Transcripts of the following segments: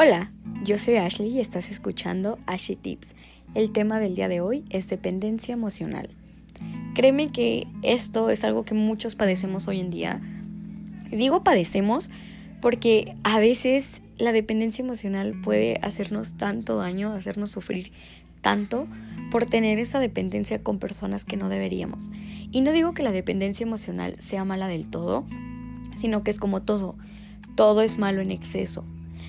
Hola, yo soy Ashley y estás escuchando Ashley Tips. El tema del día de hoy es dependencia emocional. Créeme que esto es algo que muchos padecemos hoy en día. Digo padecemos porque a veces la dependencia emocional puede hacernos tanto daño, hacernos sufrir tanto por tener esa dependencia con personas que no deberíamos. Y no digo que la dependencia emocional sea mala del todo, sino que es como todo. Todo es malo en exceso.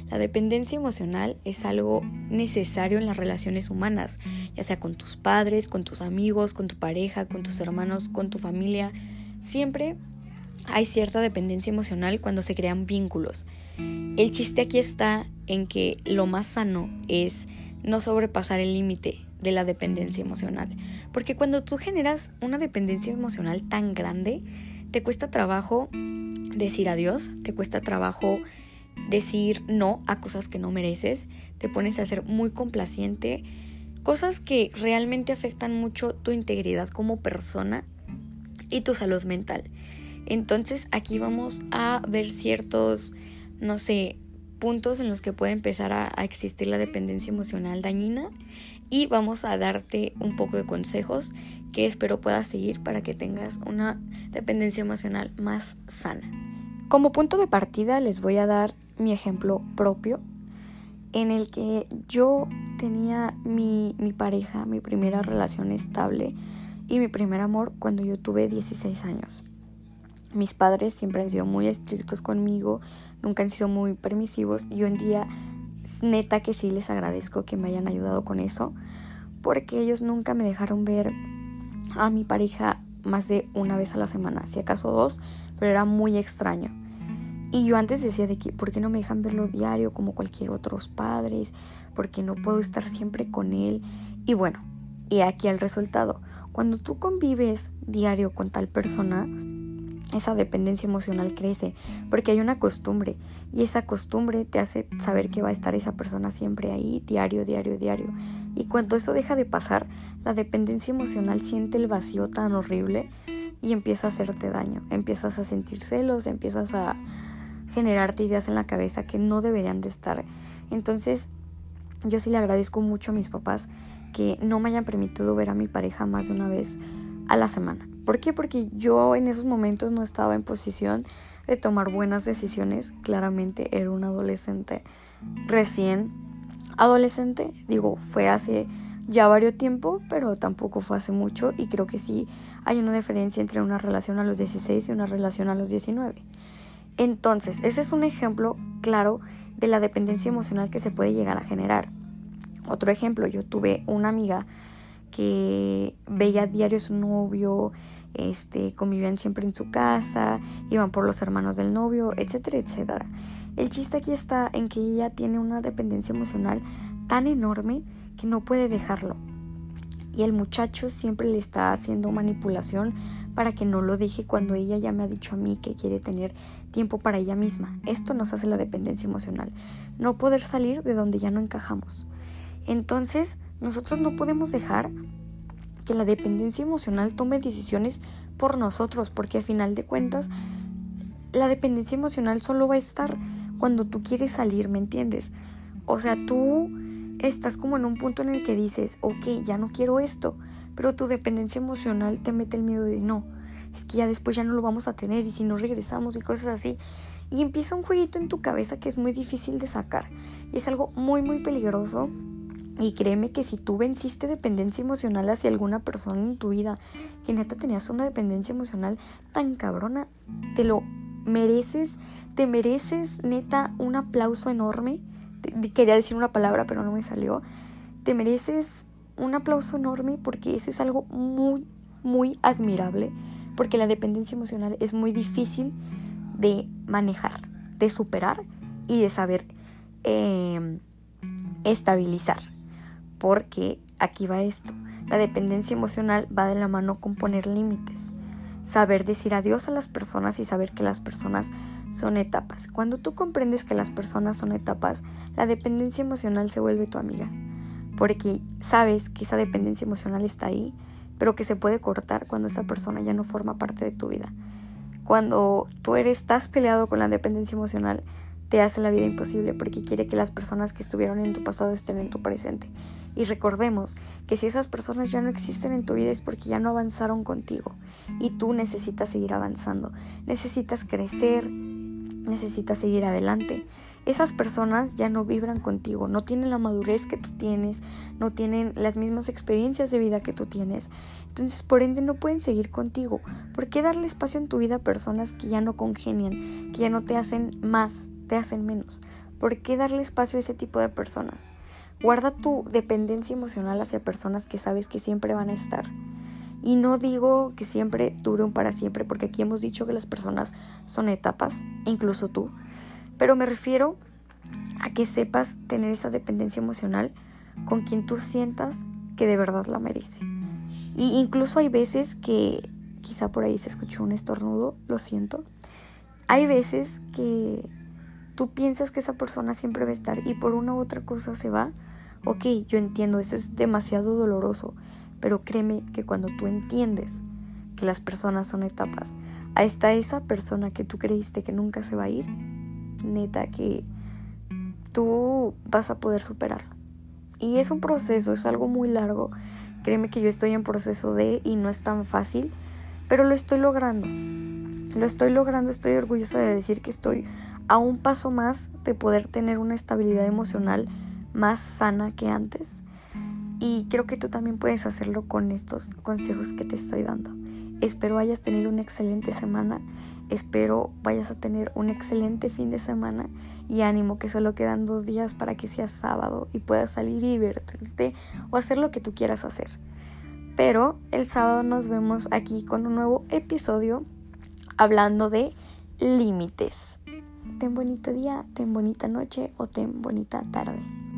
La dependencia emocional es algo necesario en las relaciones humanas, ya sea con tus padres, con tus amigos, con tu pareja, con tus hermanos, con tu familia. Siempre hay cierta dependencia emocional cuando se crean vínculos. El chiste aquí está en que lo más sano es no sobrepasar el límite de la dependencia emocional. Porque cuando tú generas una dependencia emocional tan grande, te cuesta trabajo decir adiós, te cuesta trabajo decir no a cosas que no mereces, te pones a ser muy complaciente, cosas que realmente afectan mucho tu integridad como persona y tu salud mental. Entonces aquí vamos a ver ciertos, no sé, puntos en los que puede empezar a, existir la dependencia emocional dañina y vamos a darte un poco de consejos que espero puedas seguir para que tengas una dependencia emocional más sana. Como punto de partida les voy a dar mi ejemplo propio en el que yo tenía mi, mi, pareja, mi primera relación estable y mi primer amor cuando yo tuve 16 años. Mis padres siempre han sido muy estrictos conmigo, nunca han sido muy permisivos y hoy en día neta que sí les agradezco que me hayan ayudado con eso porque ellos nunca me dejaron ver a mi pareja más de una vez a la semana, si acaso dos, pero era muy extraño. Y yo antes decía de que, ¿por qué no me dejan verlo diario como cualquier otros padres? ¿Por qué no puedo estar siempre con él? Y bueno, y aquí el resultado. Cuando tú convives diario con tal persona, esa dependencia emocional crece porque hay una costumbre y esa costumbre te hace saber que va a estar esa persona siempre ahí, diario, diario, diario. Y cuando eso deja de pasar, la dependencia emocional siente el vacío tan horrible y empieza a hacerte daño. Empiezas a sentir celos, empiezas a, generarte ideas en la cabeza que no deberían de estar. Entonces, yo sí le agradezco mucho a mis papás que no me hayan permitido ver a mi pareja más de una vez a la semana. ¿Por qué? Porque yo en esos momentos no estaba en posición de tomar buenas decisiones. Claramente era un adolescente recién adolescente. Digo, fue hace ya varios tiempo, pero tampoco fue hace mucho y creo que sí hay una diferencia entre una relación a los 16 y una relación a los 19. Entonces, ese es un ejemplo claro de la dependencia emocional que se puede llegar a generar. Otro ejemplo, yo tuve una amiga que veía diario a su novio, este, convivían siempre en su casa, iban por los hermanos del novio, etcétera, etcétera. El chiste aquí está en que ella tiene una dependencia emocional tan enorme que no puede dejarlo. Y el muchacho siempre le está haciendo manipulación para que no lo deje cuando ella ya me ha dicho a mí que quiere tener tiempo para ella misma. Esto nos hace la dependencia emocional. No poder salir de donde ya no encajamos. Entonces, nosotros no podemos dejar que la dependencia emocional tome decisiones por nosotros, porque a final de cuentas, la dependencia emocional solo va a estar cuando tú quieres salir, ¿me entiendes? O sea, tú estás como en un punto en el que dices, ok, ya no quiero esto, pero tu dependencia emocional te mete el miedo de no, es que ya después ya no lo vamos a tener y si no regresamos y cosas así. Y empieza un jueguito en tu cabeza que es muy difícil de sacar y es algo muy muy peligroso. Y créeme que si tú venciste dependencia emocional hacia alguna persona en tu vida, que neta tenías una dependencia emocional tan cabrona, te lo mereces, te mereces neta un aplauso enorme. Quería decir una palabra, pero no me salió. Te mereces un aplauso enorme porque eso es algo muy, muy admirable, porque la dependencia emocional es muy difícil de manejar, de superar y de saber em, estabilizar. Porque aquí va esto, la dependencia emocional va de la mano con poner límites, saber decir adiós a las personas y saber que las personas son etapas. Cuando tú comprendes que las personas son etapas, la dependencia emocional se vuelve tu amiga porque sabes que esa dependencia emocional está ahí, pero que se puede cortar cuando esa persona ya no forma parte de tu vida. Cuando tú eres, estás peleado con la dependencia emocional, te hace la vida imposible porque quiere que las personas que estuvieron en tu pasado estén en tu presente. Y recordemos que si esas personas ya no existen en tu vida es porque ya no avanzaron contigo y tú necesitas seguir avanzando, necesitas crecer, necesitas seguir adelante. Esas personas ya no vibran contigo, no tienen la madurez que tú tienes, no tienen las mismas experiencias de vida que tú tienes. Entonces, por ende, no pueden seguir contigo. ¿Por qué darle espacio en tu vida a personas que ya no congenian, que ya no te hacen más, te hacen menos? ¿Por qué darle espacio a ese tipo de personas? Guarda tu dependencia emocional hacia personas que sabes que siempre van a estar. Y no digo que siempre duren para siempre, porque aquí hemos dicho que las personas son etapas, incluso tú. Pero me refiero a que sepas tener esa dependencia emocional con quien tú sientas que de verdad la merece. Y incluso hay veces que, quizá por ahí se escuchó un estornudo, lo siento. Hay veces que tú piensas que esa persona siempre va a estar y por una u otra cosa se va. Ok, yo entiendo, eso es demasiado doloroso, pero créeme que cuando tú entiendes que las personas son etapas, a esta esa persona que tú creíste que nunca se va a ir, neta que tú vas a poder superarlo. Y es un proceso, es algo muy largo. Créeme que yo estoy en proceso de y no es tan fácil, pero lo estoy logrando. Lo estoy logrando, estoy orgullosa de decir que estoy a un paso más de poder tener una estabilidad emocional más sana que antes y creo que tú también puedes hacerlo con estos consejos que te estoy dando. Espero hayas tenido una excelente semana. Espero vayas a tener un excelente fin de semana. Y ánimo que solo quedan dos días para que sea sábado y puedas salir y divertirte o hacer lo que tú quieras hacer. Pero el sábado nos vemos aquí con un nuevo episodio hablando de límites. Ten bonito día, ten bonita noche o ten bonita tarde.